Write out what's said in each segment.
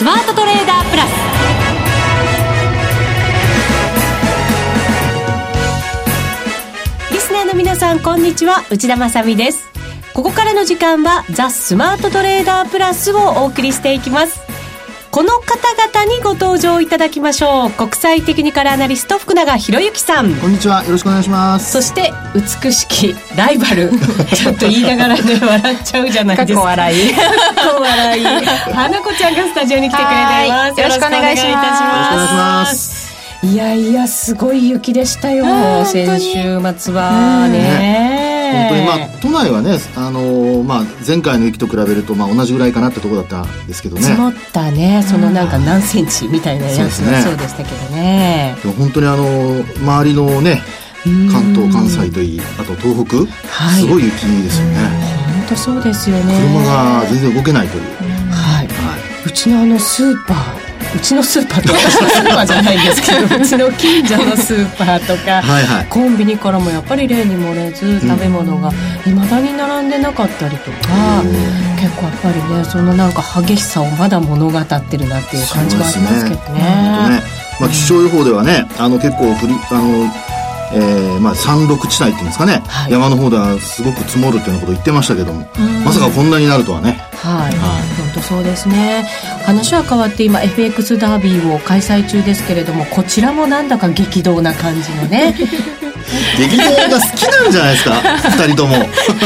スマートトレーダープラス。リスナーの皆さんこんにちは。内田まさです。ここからの時間はザ・スマートトレーダープラスをお送りしていきます。この方々にご登場いただきましょう。国際テクニカルアナリスト福永博之さん。こんにちは。よろしくお願いします。そして美しきライバル。ちょっと言いながらね笑っちゃうじゃないですか。笑い。笑い。花子ちゃんがスタジオに来てくれています。よろしくお願いします。よろしくお願いします。いやいやすごい雪でしたよ。先週末は。ね本当にまあ都内はね、あのー、まあ、前回の雪と比べるとまあ同じぐらいかなってところだったんですけどね。積もったねそのなんか何センチみたいなやつがそうでしたけどね。でも本当にあのー、周りのね関東関西といいあと東北、はい、すごい雪ですよね。本当そうですよね。車が全然動けないという、はい、はい、うちのあのスーパーうちのスーパーと私のスーパーじゃないんですけどうちの近所のスーパーとかはい、はい、コンビニからもやっぱり例に漏れず食べ物がいまだに並んでなかったりとか、うん、結構やっぱりねそのなんか激しさをまだ物語ってるなっていう感じがありますけどね。まあ、気象予報ではねあの結構降りあのえーまあ、山麓地帯っていうんですかね、はい、山の方ではすごく積もるっていうようなことを言ってましたけども、まさかこんなになるとはね。はい、はい、本当そうですね。話は変わって今 FX ダービーを開催中ですけれどもこちらもなんだか激動な感じのね。激動が好きなんじゃないですか？二人とも。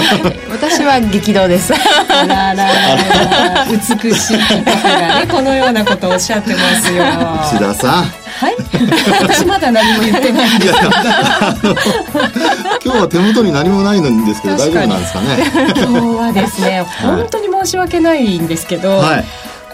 私は激動です。あららら 美しい方がねこのようなことをおっしゃってますよ。石田さんはい。私まだ何も言ってないんです。今日は手元に何もないんですけど大丈夫なんですかね？今日はですね本当に申し訳ないんですけど、はい。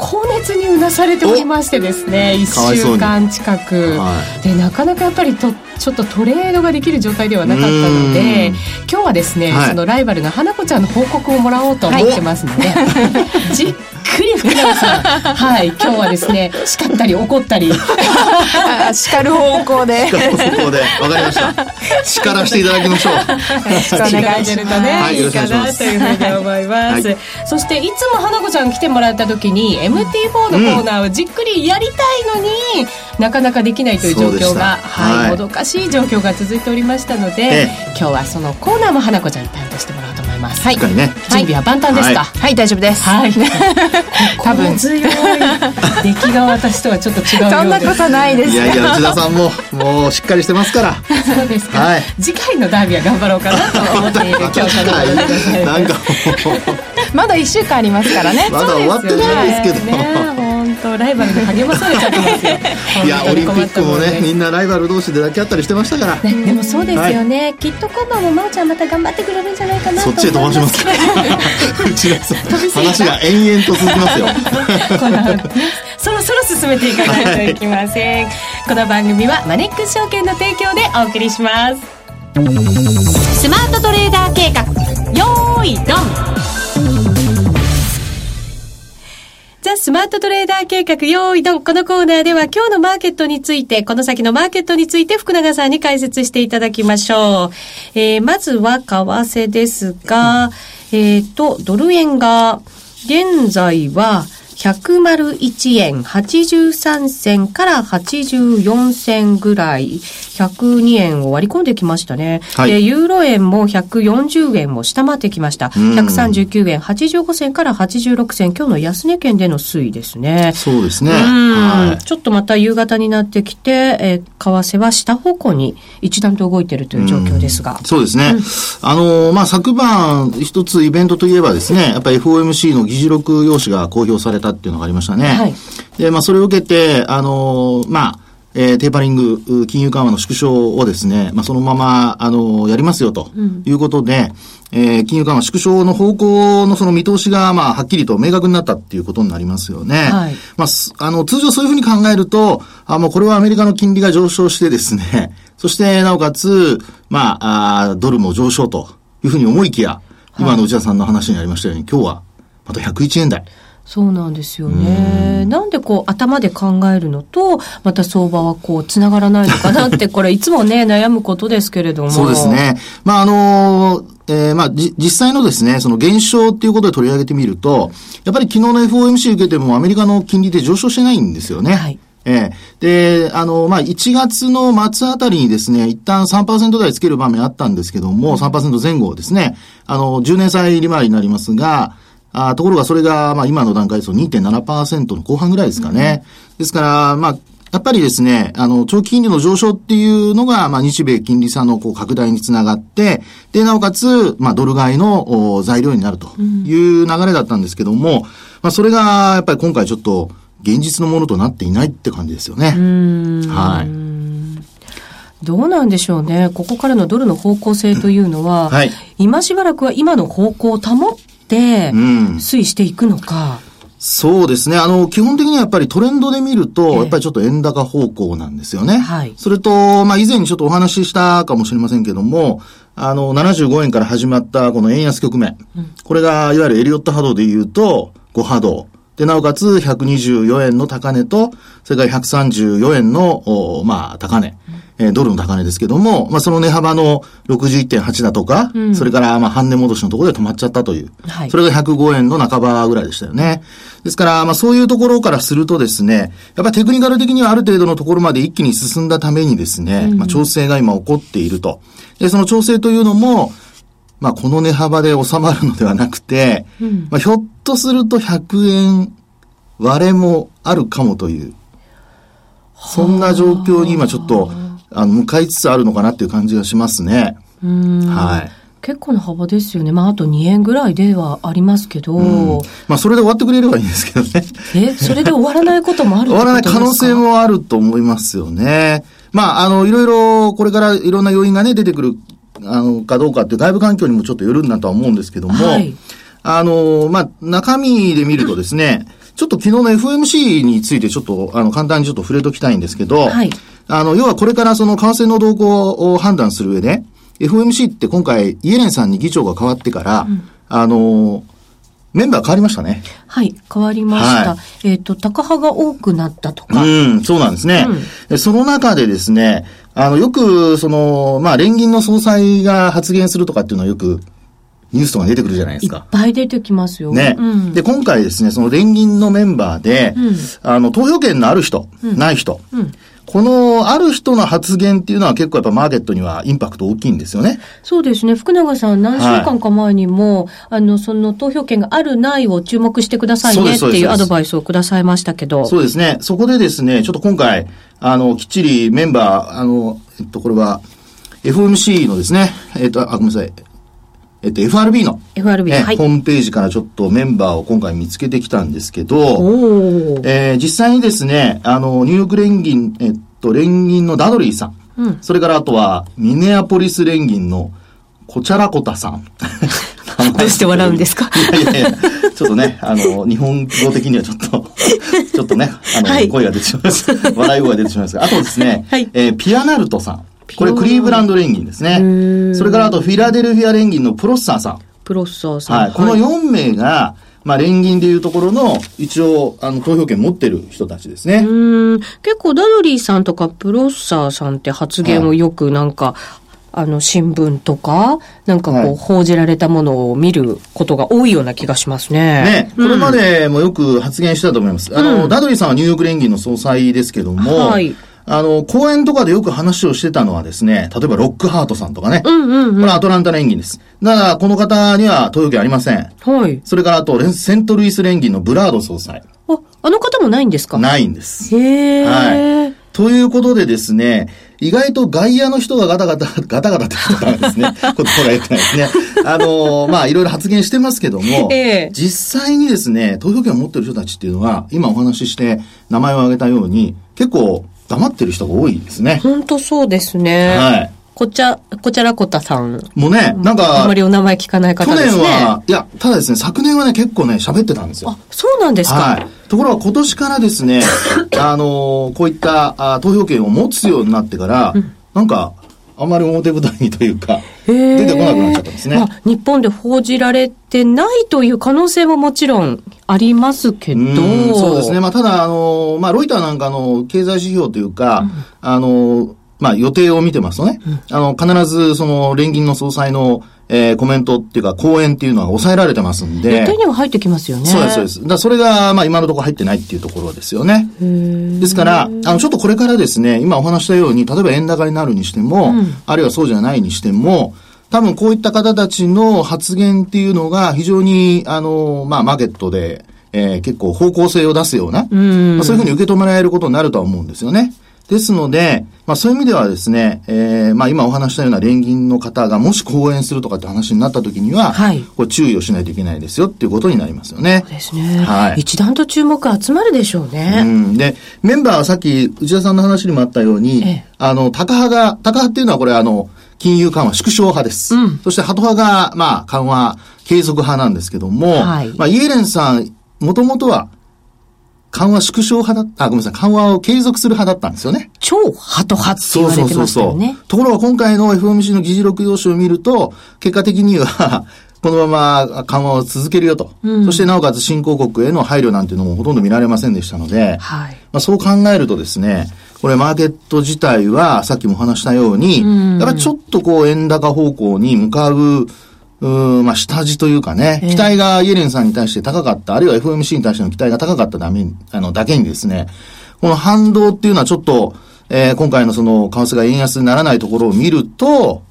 高熱にうなされておりましてですね1週間近く、はい、でなかなかやっぱりとちょっとトレードができる状態ではなかったので今日はですね、はい、そのライバルの花子ちゃんの報告をもらおうと思ってますので、じっくり福永さんはい今日はですね叱ったり怒ったり。叱る方向で。叱る方向で。わかりました。叱らせていただきましょう。よろしくお願いするとね、はい、いいかなというふうに思い。ます、はい、そしていつも花子ちゃん来てもらった時に MT4 のコーナーをじっくりやりたいのに、うん、なかなかできないという状況が、はい、もどかしい状況が続いておりましたので、ええ、今日はそのコーナーも花子ちゃんに担当してもらおうと思います。はい、ね、準備は万端ですか。はい、大丈夫です。はい。多分強い 出来が私とはちょっと違うそんなことないです。いやいや内田さんももうしっかりしてますから。そうですか。はい、次回のダービーは頑張ろうかなと思っている 今日のなんかまだ一週間ありますからね。まだ終わってないですけど。当ライバルに励まされちゃってますよ。いやオリンピックもねみんなライバル同士で抱き合ったりしてましたから、ね、でもそうですよね、はい、きっと今晩も真央ちゃんまた頑張ってくれるんじゃないかなそっちへ飛ばしますうち話が延々と続きますよ そろそろ進めていかないといけません、はい、この番組はマネックス証券の提供でお送りします。スマートトレーダー計画。よーいドンスマートトレーダー計画用意ドン。このコーナーでは今日のマーケットについて、この先のマーケットについて福永さんに解説していただきましょう。えー、まずは為替ですが、えっ、ー、と、ドル円が、現在は、101円83銭から84銭ぐらい、102円を割り込んできましたね。はい、で、ユーロ円も140円を下回ってきました。139円85銭から86銭、今日の安値圏での推移ですね。そうですね。はい、ちょっとまた夕方になってきて、えー、為替は下方向に一段と動いているという状況ですが。うそうですね。うん、あの、まあ、昨晩一つイベントといえばですね、やっぱり FOMC の議事録用紙が公表されたっていうのがありましたね。はい。で、まあ、それを受けて、あの、まあ、えー、テーパリング、金融緩和の縮小をですね、まあ、そのまま、あの、やりますよということで、うん、えー、金融緩和縮小の方向のその見通しが、まあ、はっきりと明確になったっていうことになりますよね。はい。まあ、あの、通常そういうふうに考えると、あ、もうこれはアメリカの金利が上昇してですね、そして、なおかつ、まあ、あドルも上昇というふうに思いきや、今の内田さんの話にありましたように、今日は、また101円台。そうなんですよね。なんでこう頭で考えるのと、また相場はこう繋がらないのかなって、これいつもね、悩むことですけれども。そうですね。まあ、あのーえー、まあ、じ、実際のですね、その減少っていうことで取り上げてみると、やっぱり昨日の FOMC 受けてもアメリカの金利で上昇してないんですよね。はい。ええで、あの、まあ、1月の末あたりにですね、一旦3%台つける場面あったんですけども、3%前後ですね、あの、10年債利回りになりますが、あところがそれが、まあ、今の段階ですと2.7%の後半ぐらいですかね。うん、ですから、まあ、やっぱりですね、あの、長期金利の上昇っていうのが、まあ、日米金利差のこう拡大につながって、で、なおかつ、まあ、ドル買いの材料になるという流れだったんですけども、うん、まあ、それが、やっぱり今回ちょっと、現実のものとなっていないって感じですよね。はい。どうなんでしょうね。ここからのドルの方向性というのは、はい、今しばらくは今の方向を保って、推移していくのか。そうですね。あの、基本的にはやっぱりトレンドで見ると、やっぱりちょっと円高方向なんですよね。はい。それと、まあ以前にちょっとお話ししたかもしれませんけども、あの、75円から始まったこの円安局面。うん、これが、いわゆるエリオット波動で言うと、5波動。で、なおかつ124円の高値と、それから134円の、まあ、高値。えー、ドルの高値ですけども、まあ、その値幅の61.8だとか、うん、それから、まあ、半値戻しのところで止まっちゃったという。はい、それが105円の半ばぐらいでしたよね。ですから、まあ、そういうところからするとですね、やっぱテクニカル的にはある程度のところまで一気に進んだためにですね、うん、まあ、調整が今起こっていると。で、その調整というのも、まあ、この値幅で収まるのではなくて、うん、まあ、ひょっとすると100円割れもあるかもという、そんな状況に今ちょっと、あの、向かいつつあるのかなっていう感じがしますね。はい。結構な幅ですよね。まあ、あと2円ぐらいではありますけど。まあ、それで終わってくれればいいんですけどね。え、それで終わらないこともある終わらない可能性もあると思いますよね。まあ、あの、いろいろ、これからいろんな要因がね、出てくる、あの、かどうかって外部環境にもちょっとよるんだとは思うんですけども、はい、あの、まあ、中身で見るとですね、ちょっと昨日の FMC についてちょっと、あの、簡単にちょっと触れときたいんですけど、はい。あの、要はこれからその為替の動向を判断する上で、FMC って今回、イエレンさんに議長が変わってから、うん、あの、メンバー変わりましたね。はい、変わりました。はい、えっ、ー、と、高派が多くなったとか。うん、そうなんですね。うん、その中でですね、あの、よく、その、まあ、連銀の総裁が発言するとかっていうのはよくニュースとか出てくるじゃないですか。いっぱい出てきますよ。ね。うん、で、今回ですね、その連銀のメンバーで、うん、あの、投票権のある人、うん、ない人、このある人の発言っていうのは結構やっぱマーケットにはインパクト大きいんですよね。そうですね。福永さん何週間か前にも、はい、あの、その投票権があるないを注目してくださいねっていうアドバイスをくださいましたけど。そうですね。そこでですね、ちょっと今回、あの、きっちりメンバー、あの、えっと、これは、FOMC のですね、えっと、あ、ごめんなさい。えっと、FRB の、FRB、はい、ホームページからちょっとメンバーを今回見つけてきたんですけど、えー、実際にですね、あの、ニューヨーク連銀、えっと、連銀のダドリーさん、うん、それからあとは、ミネアポリス連銀のコチャラコタさん。どうして笑うんですか？いやいやちょっとね、あの、日本語的にはちょっと、ちょっとね、あの、はい、声が出てしまいます。笑い声が出てしまいますが、あとですね、はい、えー、ピアナルトさん。これクリーブランド連銀ですね。それからあとフィラデルフィア連銀のプロッサーさん。プロッサーさん。はい。この4名が、まあ、連銀でいうところの、一応、あの、投票権持ってる人たちですね。うん。結構、ダドリーさんとかプロッサーさんって発言をよくなんか、あの、新聞とか、なんかこう、報じられたものを見ることが多いような気がしますね。ね。これまでもよく発言したと思います。うん、あの、ダドリーさんはニューヨーク連銀の総裁ですけども、はい。あの、講演とかでよく話をしてたのはですね、例えばロックハートさんとかね。うんうんうん、これアトランタ連銀です。だから、この方には投票権ありません。はい。それからあと、セントルイス連銀のブラード総裁。あ、あの方もないんですか？ないんです。へはい。ということでですね、意外と外野の人がガタガタ、ガタガタって言ったんですね。言葉が良くないですね。あのまあ、いろいろ発言してますけども、えー、実際にですね、投票権を持ってる人たちっていうのは、今お話しして名前を挙げたように、結構黙ってる人が多いですね。本当そうですね。はい。こちゃ、こちゃらこたさん。もうね、なんか。あまりお名前聞かない方ですね。去年は、いや、ただですね、昨年はね、結構ね、喋ってたんですよ。あ、そうなんですか。はい。ところが今年からですね、あのー、こういったあ投票権を持つようになってから、うん、なんか、あまり表舞台にというか、出てこなくなっちゃったんですね。まあ、日本で報じられてないという可能性ももちろんありますけど。そうですね。まあ、ただ、あの、まあ、ロイターなんかの経済指標というか、うん、あの、まあ予定を見てますとね、あの、必ずその連銀の総裁の、えー、コメントっていうか講演っていうのは抑えられてますんで。予定には入ってきますよね。そうです、そうです。だそれが、まあ今のところ入ってないっていうところですよね。ですから、あの、ちょっとこれからですね、今お話したように、例えば円高になるにしても、うん、あるいはそうじゃないにしても、多分こういった方たちの発言っていうのが非常に、あの、まあマーケットで、えー、結構方向性を出すような、うんまあ、そういうふうに受け止められることになるとは思うんですよね。ですので、まあそういう意味ではですね、えー、まあ今お話したような連銀の方がもし講演するとかって話になった時には、はい、これ注意をしないといけないですよっていうことになりますよね。そうですね。はい。一段と注目集まるでしょうね。うん。で、メンバーはさっき内田さんの話にもあったように、ええ、あの、高派が、高派っていうのはこれあの、金融緩和縮小派です。うん、そしてハト派が、まあ、緩和継続派なんですけども、はい、まあ、イエレンさん、もともとは、緩和縮小派だった、あ、ごめんなさい、緩和を継続する派だったんですよね。超ハト派って言われてましたよね。そうそうそうそう。ところが今回の FOMC の議事録用紙を見ると、結果的には このまま緩和を続けるよと。うん、そしてなおかつ新興国への配慮なんていうのもほとんど見られませんでしたので、はい、まあ、そう考えるとですね、これマーケット自体はさっきも話したように、うん、やっぱりちょっとこう円高方向に向かう、うん、まあ、下地というかね、期待がイエレンさんに対して高かった、あるいは FMC に対しての期待が高かったために、あの、だけにですね、この反動っていうのはちょっと、えー、今回のその、為替が円安にならないところを見ると、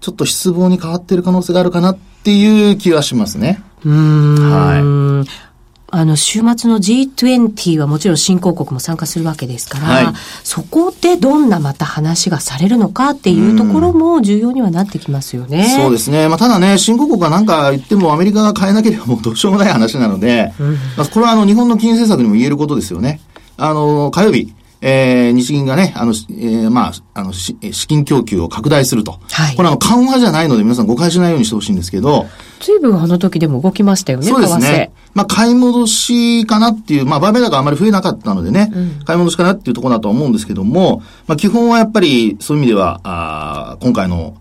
ちょっと失望に変わっている可能性があるかなっていう気はしますね。うん。はい。あの、週末の G20 はもちろん新興国も参加するわけですから、はい、そこでどんなまた話がされるのかっていうところも重要にはなってきますよね。うそうですね。まあ、ただね、新興国が何か言ってもアメリカが変えなければもうどうしようもない話なので、うん、まあ、これはあの、日本の金融政策にも言えることですよね。あの、火曜日、えー、日銀がね、あの、えー、まあ、あの、資金供給を拡大すると。はい。これあの、緩和じゃないので皆さん誤解しないようにしてほしいんですけど。随分あの時でも動きましたよね、そうですね。まあ、買い戻しかなっていう、まあ、売買高あまり増えなかったのでね、うん、買い戻しかなっていうところだと思うんですけども、まあ、基本はやっぱり、そういう意味では、あ今回の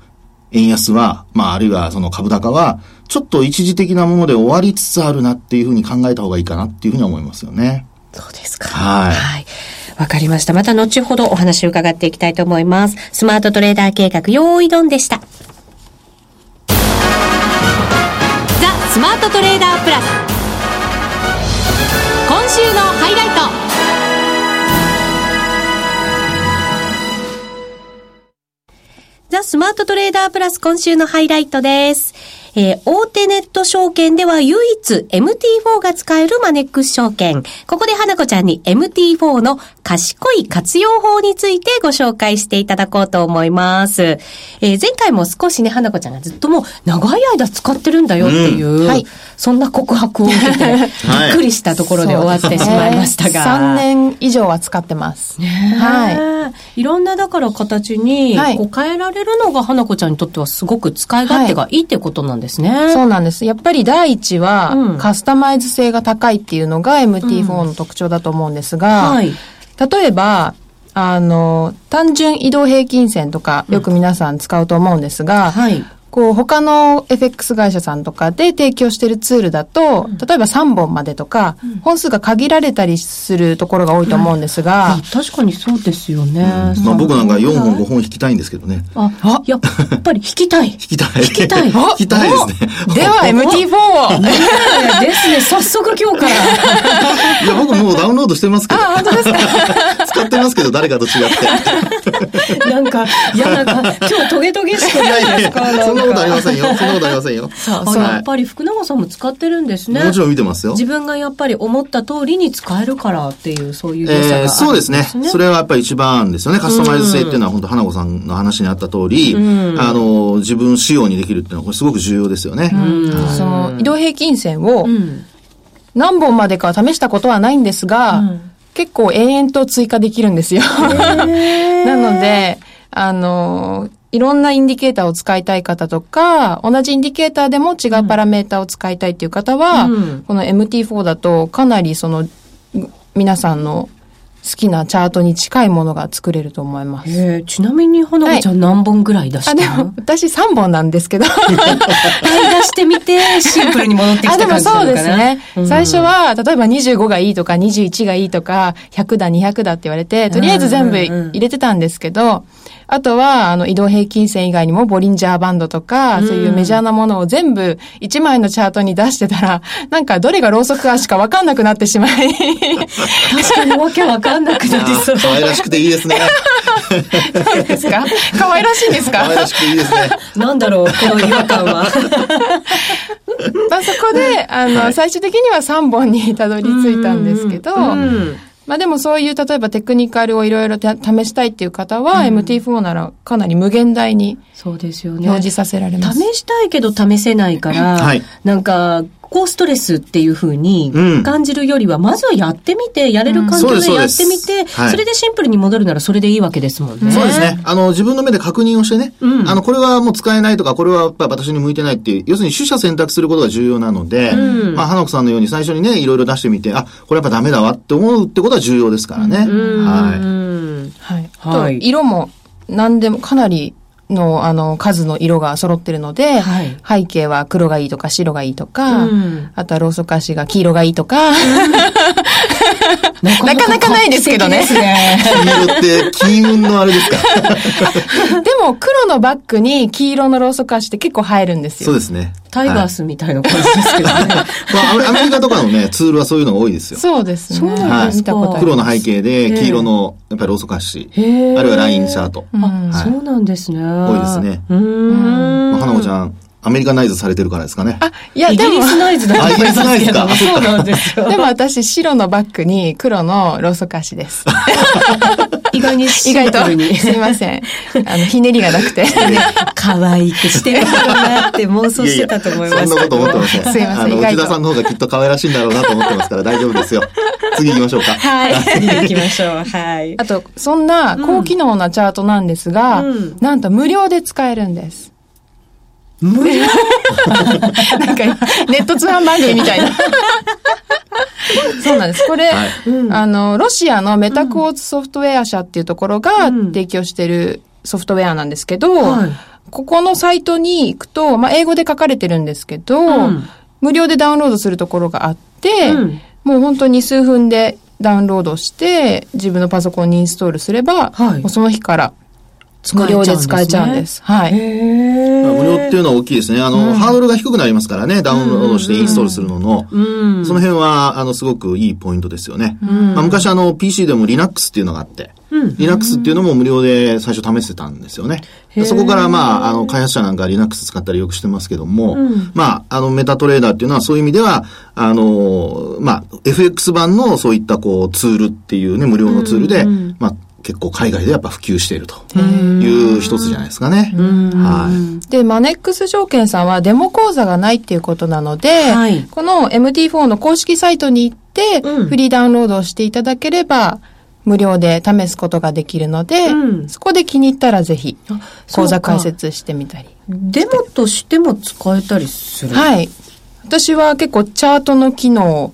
円安は、まあ、あるいはその株高は、ちょっと一時的なもので終わりつつあるなっていうふうに考えた方がいいかなっていうふうに思いますよね。そうですか。はい。はいわかりました。また後ほどお話を伺っていきたいと思います。スマートトレーダー計画、用意ドンでした。ザ・スマートトレーダープラス。今週のハイライト。ザ・スマートトレーダープラス今週のハイライトです。えー、大手ネット証券では唯一 MT4 が使えるマネックス証券。ここで花子ちゃんに MT4 の賢い活用法についてご紹介していただこうと思います。えー、前回も少しね、花子ちゃんがずっともう長い間使ってるんだよっていう、うんはい、そんな告白を受けて、びっくりしたところで終わってしまいましたが。3年以上は使ってます。はい。いろんなだから形にこう変えられるのが花子ちゃんにとってはすごく使い勝手がいいってことなんですですね。そうなんです。やっぱり第一は、カスタマイズ性が高いっていうのが MT4 の特徴だと思うんですが、うんはい、例えば、あの、単純移動平均線とか、よく皆さん使うと思うんですが、うんはい、こう、他の FX 会社さんとかで提供しているツールだと、例えば3本までとか、本数が限られたりするところが多いと思うんですが。確かにそうですよね。まあ僕なんか4本5本引きたいんですけどね。あ、あやっぱり引きたい。引きたい。引きたい。引きたいですね。では MT4 を。ですね、早速今日から。いや、僕もうダウンロードしてますけど。あ、本当ですか？使ってますけど、誰かと違って。なんか、いや、なんか、今日トゲトゲしかないですか？なことありませんよ。そんなことありませんよ。そう、そう。やっぱり福永さんも使ってるんですね。もちろん見てますよ。自分がやっぱり思った通りに使えるからっていう、そういう良さが、えー、そうですね。それはやっぱり一番ですよね。カスタマイズ性っていうのは本当花子さんの話にあった通り、あの、自分仕様にできるっていうのはこれすごく重要ですよね。その、移動平均線を、何本までかは試したことはないんですが、結構延々と追加できるんですよ。なので、あの、いろんなインディケーターを使いたい方とか、同じインディケーターでも違うパラメーターを使いたいっていう方は、うん、この MT4 だとかなりその、皆さんの好きなチャートに近いものが作れると思います。えちなみに花子ちゃん何本ぐらい出したの、はい、あ、でも私3本なんですけど。出してみて、シンプルに戻ってきた感じなのかな？あ、でもそうですね。うん、最初は、例えば25がいいとか21がいいとか、100だ、200だって言われて、とりあえず全部入れてたんですけど、あとは、あの、移動平均線以外にも、ボリンジャーバンドとか、そういうメジャーなものを全部、1枚のチャートに出してたら、なんか、どれがローソク足かわかんなくなってしまい。確かにわけわかんなくなってそう。可愛らしくていいですね。そうですか？可愛らしいんですか？可愛らしくていいですね。なんだろう、この違和感は。まあ、そこで、あの、はい、最終的には3本にたどり着いたんですけど、まあでもそういう例えばテクニカルをいろいろ試したいっていう方は、うん、MT4 ならかなり無限大にそうですよね。表示させられます。試したいけど試せないから、はい、なんか高ストレスっていうふうに感じるよりは、まずはやってみて、やれる環境でやってみて、それでシンプルに戻るならそれでいいわけですもんね。そうですね。あの、自分の目で確認をしてね、うん、あの、これはもう使えないとか、これはやっぱ私に向いてないっていう、要するに取捨選択することが重要なので、うん、まあ、花子さんのように最初にね、いろいろ出してみて、あ、これやっぱダメだわって思うってことは重要ですからね。はい。はい。はい。色も何でもかなりの、あの、数の色が揃ってるので、はい、背景は黒がいいとか白がいいとか、うん、あとはローソク足が黄色がいいとか、なかなかないですけどね。黄色って金運のあれですか でも黒のバッグに黄色のローソク足って結構映えるんですよ。そうですね。タイガースみたいな感じですけどね。アメリカとかのね、ツールはそういうのが多いですよ。そうですね。そうなんですか。黒の背景で黄色の、やっぱりローソク足、あるいはラインチャート。あ、そうなんですね。多いですね。うん。花子ちゃん、アメリカナイズされてるからですかね。あ、いや、でも。イギリスナイズだ。イギリスナイズか。そうなんですよ。でも私、白のバッグに黒のローソク足です。意外に意外と、すいません。あの、ひねりがなくて。可愛くしてるかなって妄想してたと思います。そんなこと思ってません。すいません。内田さんの方がきっと可愛らしいんだろうなと思ってますから大丈夫ですよ。次行きましょうか。はい。次行きましょう。はい。あと、そんな高機能なチャートなんですが、なんと無料で使えるんです。無料 なんかネット通販番組みたいな。そうなんです。これ、はい、あの、ロシアのメタクォーツソフトウェア社っていうところが提供してるソフトウェアなんですけど、はい、ここのサイトに行くと、まあ、英語で書かれてるんですけど、うん、無料でダウンロードするところがあって、うん、もう本当に数分でダウンロードして、自分のパソコンにインストールすれば、はい、もうその日から無料で使えちゃうんです。はい。無料っていうのは大きいですね。あの、うん、ハードルが低くなりますからね、ダウンロードしてインストールするのの。うん、その辺は、あの、すごくいいポイントですよね。うん、まあ、昔あの、PC でも Linux っていうのがあって、Linux っていうのも無料で最初試してたんですよね。そこからまあ、あの、開発者なんか Linux 使ったりよくしてますけども、まあ、あの、メタトレーダーっていうのはそういう意味では、あの、まあ、FX 版のそういったこう、ツールっていうね、無料のツールで、まあ、結構海外でやっぱ普及しているという一つじゃないですかね。はい。で、マネックス証券さんはデモ講座がないっていうことなので、はい、この MT4 の公式サイトに行って、フリーダウンロードをしていただければ、無料で試すことができるので、うん、そこで気に入ったらぜひ講座解説してみたり。デモとしても使えたりするはい。私は結構チャートの機能を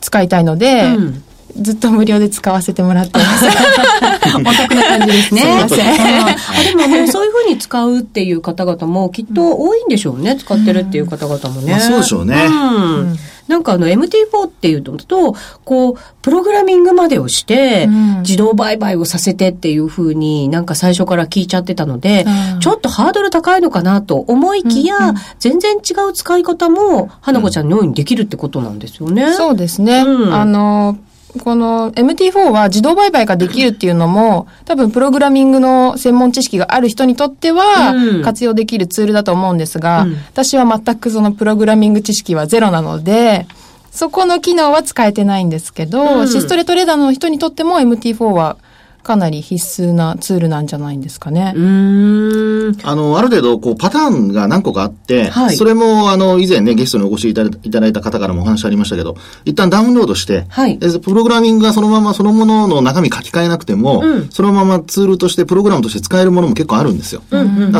使いたいので、うんずっと無料で使わせてもらってます。お得な感じですね。すみません。あでもね、そういうふうに使うっていう方々もきっと多いんでしょうね。使ってるっていう方々もね。まあ、そうでしょうね。うんなんかあの MT4 っていうと、こう、プログラミングまでをして、自動売買をさせてっていうふうになんか最初から聞いちゃってたので、ちょっとハードル高いのかなと思いきや、全然違う使い方も、花子ちゃんのようにできるってことなんですよね。そうですね。あの、この MT4 は自動売買ができるっていうのも、多分プログラミングの専門知識がある人にとっては活用できるツールだと思うんですが、うん、私は全くそのプログラミング知識はゼロなので、そこの機能は使えてないんですけど、うん、シストレトレーダーの人にとっても MT4 はかなり必須なツールなんじゃないんですかね。うん。あの、ある程度、こう、パターンが何個かあって、はい、それも、あの、以前ね、ゲストにお越しいただいた方からもお話ありましたけど、一旦ダウンロードして、はい、プログラミングがそのままそのものの中身書き換えなくても、うん、そのままツールとして、プログラムとして使えるものも結構あるんですよ。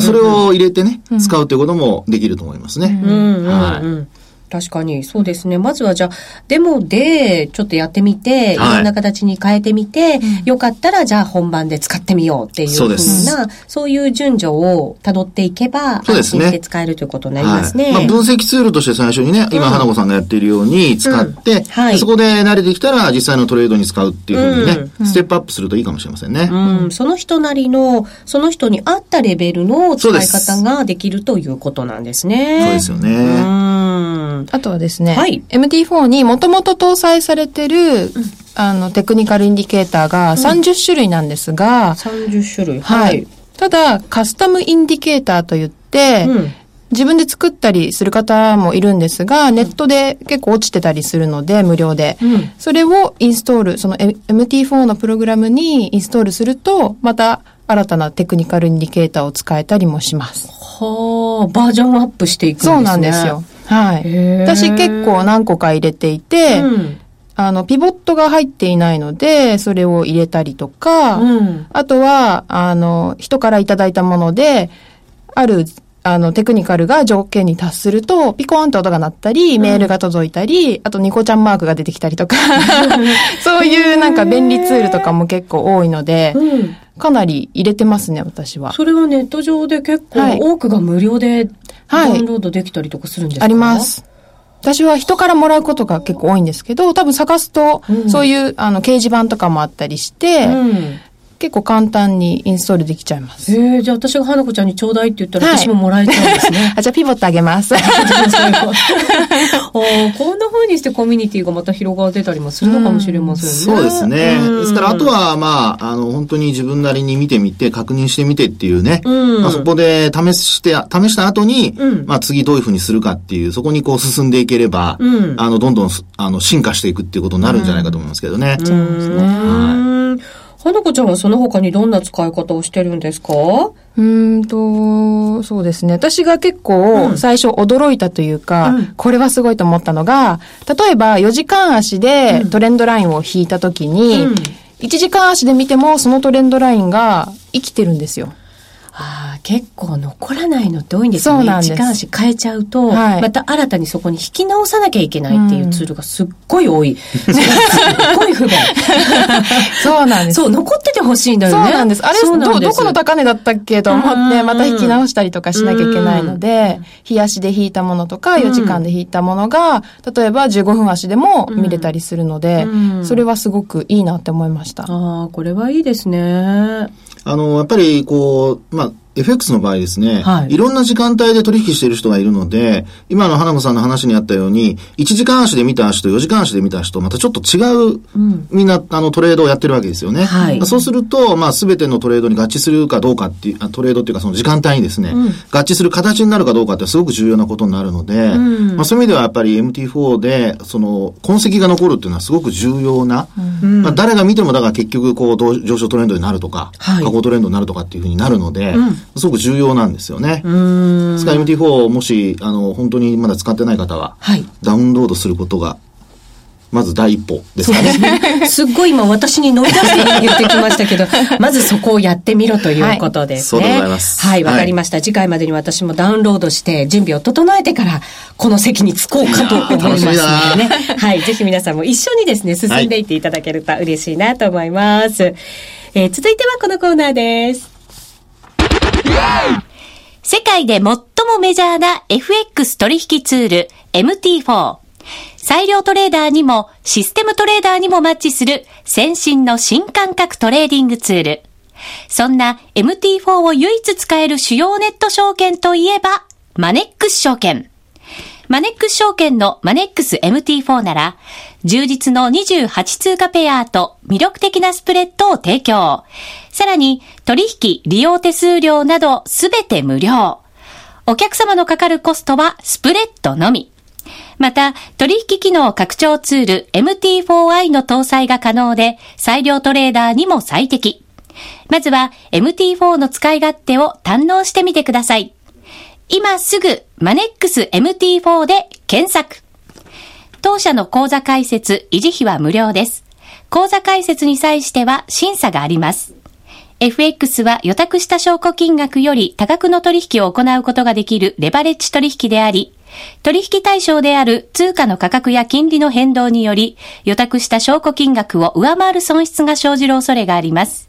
それを入れてね、使うということもできると思いますね。はい。確かに、そうですね。まずはじゃあ、デモでちょっとやってみて、はい、いろんな形に変えてみて、うん、よかったらじゃあ本番で使ってみようっていうふうな、そういう順序を辿っていけば、安心して使えるということになりますね。はい、まあ、分析ツールとして最初にね、今、花子さんがやっているように使って、うん。はい、そこで慣れてきたら実際のトレードに使うっていうふうにね、ステップアップするといいかもしれませんね。うん、その人なりの、その人に合ったレベルの使い方ができるということなんですね。そうですよね。あとはですね、はい、MT4 にもともと搭載されてる、うん、あの、テクニカルインディケーターが30種類なんですが、うん、30種類はい。ただ、カスタムインディケーターといって、うん、自分で作ったりする方もいるんですが、ネットで結構落ちてたりするので、無料で。うん、それをインストール、その MT4 のプログラムにインストールすると、また新たなテクニカルインディケーターを使えたりもします。はあ、バージョンアップしていくんですね。そうなんですよ。はい。私結構何個か入れていて、うん、あの、ピボットが入っていないので、それを入れたりとか、うん、あとは、あの、人からいただいたもので、ある、あの、テクニカルが条件に達すると、ピコーンと音が鳴ったり、メールが届いたり、うん、あとニコちゃんマークが出てきたりとか、そういうなんか便利ツールとかも結構多いので、かなり入れてますね、私は。それはネット上で結構多くが無料でダウンロードできたりとかするんですか、あります。私は人からもらうことが結構多いんですけど、多分探すと、そういう、あの、掲示板とかもあったりして、うん、結構簡単にインストールできちゃいます。ええー、じゃあ私が花子ちゃんにちょうだいって言ったら、私ももらえちゃうんですね。あ、じゃあピボットあげます。こんな風にしてコミュニティがまた広がってたりもするのかもしれませんね。うそうですね。ですから、あとは、まあ、あの、本当に自分なりに見てみて、確認してみてっていうね。まあ、そこで試して、試した後に、まあ、次どういう風にするかっていう、そこにこう進んでいければ、あの、どんどん、あの、進化していくっていうことになるんじゃないかと思いますけどね。そうですね。はい。花子ちゃんはその他にどんな使い方をしてるんですか？うんと、そうですね。私が結構最初驚いたというか、うん、これはすごいと思ったのが、例えば4時間足でトレンドラインを引いた時に、うん、1時間足で見てもそのトレンドラインが生きてるんですよ。ああ、結構残らないのって多いんですよね。そうなんです。時間足変えちゃうと、はい、また新たにそこに引き直さなきゃいけないっていうツールがすっごい多い。すっごい不便。そうなんです。そう、残っててほしいんだよね。そうなんです。あれ、ど、どこの高値だったっけと思って、また引き直したりとかしなきゃいけないので、日足で引いたものとか、4時間で引いたものが、例えば15分足でも見れたりするので、それはすごくいいなって思いました。ああ、これはいいですね。あの、やっぱり、こう、まあ、FX の場合ですね、はい、いろんな時間帯で取引している人がいるので、今の花子さんの話にあったように、1時間足で見た足と4時間足で見た足と、またちょっと違う、うん、みんな、あの、トレードをやってるわけですよね。はい、そうすると、まあ、すべてのトレードに合致するかどうかっていう、トレードっていうか、その時間帯にですね、うん、合致する形になるかどうかってすごく重要なことになるので、うん、まあ、そういう意味ではやっぱり MT4 で、その、痕跡が残るっていうのはすごく重要な、まあ、誰が見ても、だから結局、こう、上昇トレンドになるとか、はい、下降トレンドになるとかっていうふうになるので、すごく重要なんですよね。スカイ MT4 もし、あの、本当にまだ使ってない方は、はい、ダウンロードすることがまず第一歩ですかね。すっごい今私に乗り出して言ってきましたけど、まずそこをやってみろということですね。はい、そうでございます。はい、わかりました、はい、次回までに私もダウンロードして準備を整えてから、この席に着こうかと思いますのでね。はい、ぜひ皆さんも一緒にですね、進んでいっていただけると嬉しいなと思います。はい、えー、続いてはこのコーナーです。世界で最もメジャーな FX 取引ツール MT4。裁量トレーダーにもシステムトレーダーにもマッチする先進の新感覚トレーディングツール。そんな MT4 を唯一使える主要ネット証券といえば、マネックス証券。マネックス証券のマネックス MT4 なら、充実の28通貨ペアと魅力的なスプレッドを提供。さらに、取引、利用手数料などすべて無料。お客様のかかるコストはスプレッドのみ。また、取引機能拡張ツール MT4i の搭載が可能で、裁量トレーダーにも最適。まずは MT4 の使い勝手を堪能してみてください。今すぐマネックス MT4 で検索。当社の口座開設、維持費は無料です。口座開設に際しては審査があります。FX は予託した証拠金額より多額の取引を行うことができるレバレッジ取引であり、取引対象である通貨の価格や金利の変動により、予託した証拠金額を上回る損失が生じる恐れがあります。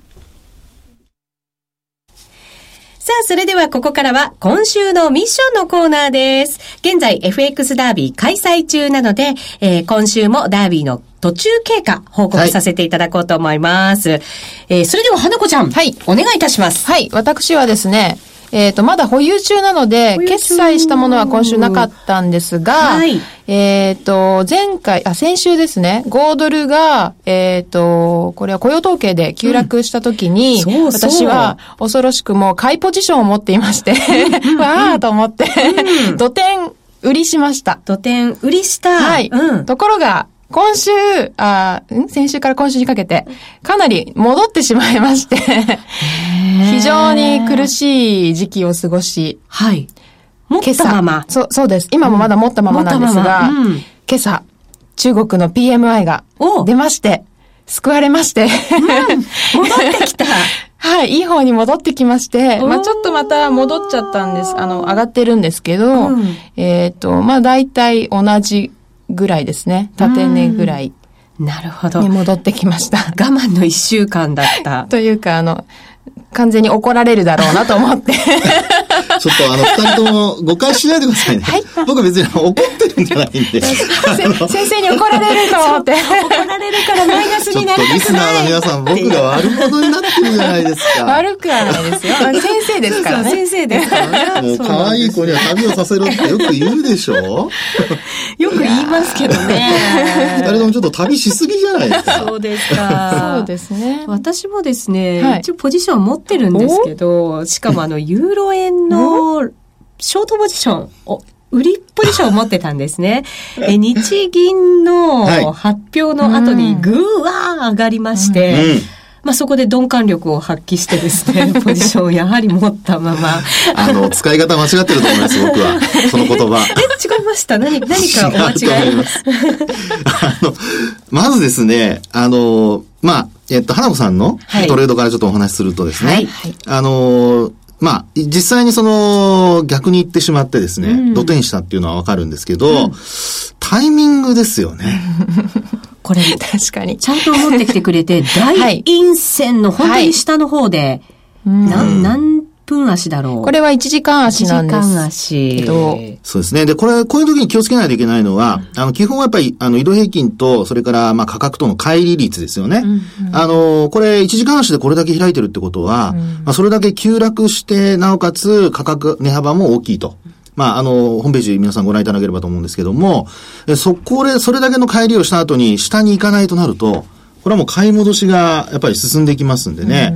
さあ、それではここからは今週のミッションのコーナーです。現在 FX ダービー開催中なので、えー、今週もダービーの途中経過報告させていただこうと思います。はい、えー、それでは花子ちゃん。はい。お願いいたします。はい。私はですね、えっ、ー、と、まだ保有中なので、決済したものは今週なかったんですが、はい、えっ、ー、と、前回、あ、先週ですね、5ドルが、えっ、ー、と、これは雇用統計で急落した時に、うん、私は恐ろしくもう買いポジションを持っていまして、わーと思って、土点売りしました。土点売りした。はい。うん、ところが、今週、あ、ん？先週から今週にかけて、かなり戻ってしまいまして非常に苦しい時期を過ごし、はい。持ったまま。そう、そうです。今もまだ持ったままなんですが、うん、今朝、中国の PMI が出まして、救われまして、うん、戻ってきた。はい、いい方に戻ってきまして、まあちょっとまた戻っちゃったんです。あの、上がってるんですけど、うん、えっ、と、まあ大体同じぐらいですね。縦値ぐらい。なるほど。に戻ってきました。我慢の一週間だった。というか、あの、完全に怒られるだろうなと思って。ちょっとあの、二人とも誤解しないでくださいね。はい。僕別に怒ってるんじゃないんで。先生に怒られると思って。怒られるからマイナスになるちょっとリスナーの皆さん、僕が悪者になってるじゃないですか。悪くはないですよ。先生ですからね。先生ですからね。もう可愛い子には旅をさせろってよく言うでしょよく言いますけどね。二人ともちょっと旅しすぎじゃないですか。そうですか。そうですね。私もですね、一応ポジション持ってるんですけど、しかもあの、ユーロ円のショートポジションを、売りポジションを持ってたんですね。え日銀の発表の後にぐーわー上がりまして、うんまあ、そこで鈍感力を発揮してですね、ポジションをやはり持ったまま。あの、使い方間違ってると思います、僕は。その言葉。え、違いました？何、何かお間違いますあの、まずですね、あの、まあ、えっと、花子さんのトレードからちょっとお話しするとですね、はい、あの、まあ、実際にその、逆に言ってしまってですね、うん、土手にしたっていうのはわかるんですけど、うん、タイミングですよね。これ、確かに。ちゃんと持ってきてくれて、大陰線の本当に下の方で、はい、何、何分足だろう。これは1時間足なんです。1時間足。そうですね。で、これ、こういう時に気をつけないといけないのは、あの、基本はやっぱり、あの、移動平均と、それから、まあ、価格との乖離率ですよね。うんうん、あの、これ、1時間足でこれだけ開いてるってことは、うん、まあ、それだけ急落して、なおかつ、価格、値幅も大きいと。まあ、あの、ホームページ皆さんご覧いただければと思うんですけども、そこで、それだけの帰りをした後に下に行かないとなると、これはもう買い戻しがやっぱり進んでいきますんでね。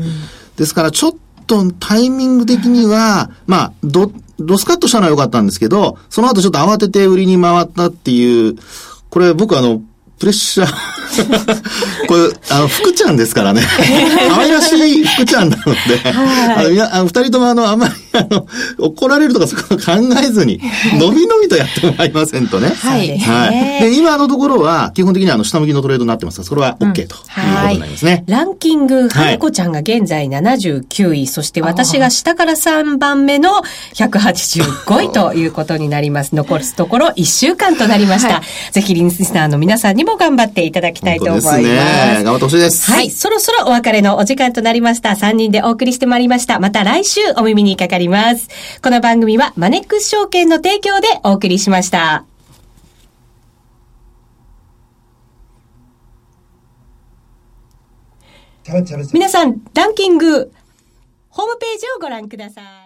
ですから、ちょっとタイミング的には、まあ、ど、ロスカットしたのは良かったんですけど、その後ちょっと慌てて売りに回ったっていう、これ僕あの、プレッシャー これ、あの、福ちゃんですからね。可愛らしい福ちゃんなので、はい、あの、や、あの、二人ともあの、あまり、あの、怒られるとかそこ考えずに、のびのびとやってもらいませんとね。はい。はい。で、今のところは、基本的にはあの、下向きのトレードになってますが、それは OK、うん、ということになりますね。ランキング、花子ちゃんが現在79位、そして私が下から3番目の185位ということになります。残すところ1週間となりました。はい、ぜひリンスナーの皆さんにも頑張っていただきたいと思います。ですね。頑張ってほしいです。はい。そろそろお別れのお時間となりました。3人でお送りしてまいりました。また来週お耳にかかります。この番組はマネックス証券の提供でお送りしました。皆さん、ランキング、ホームページをご覧ください。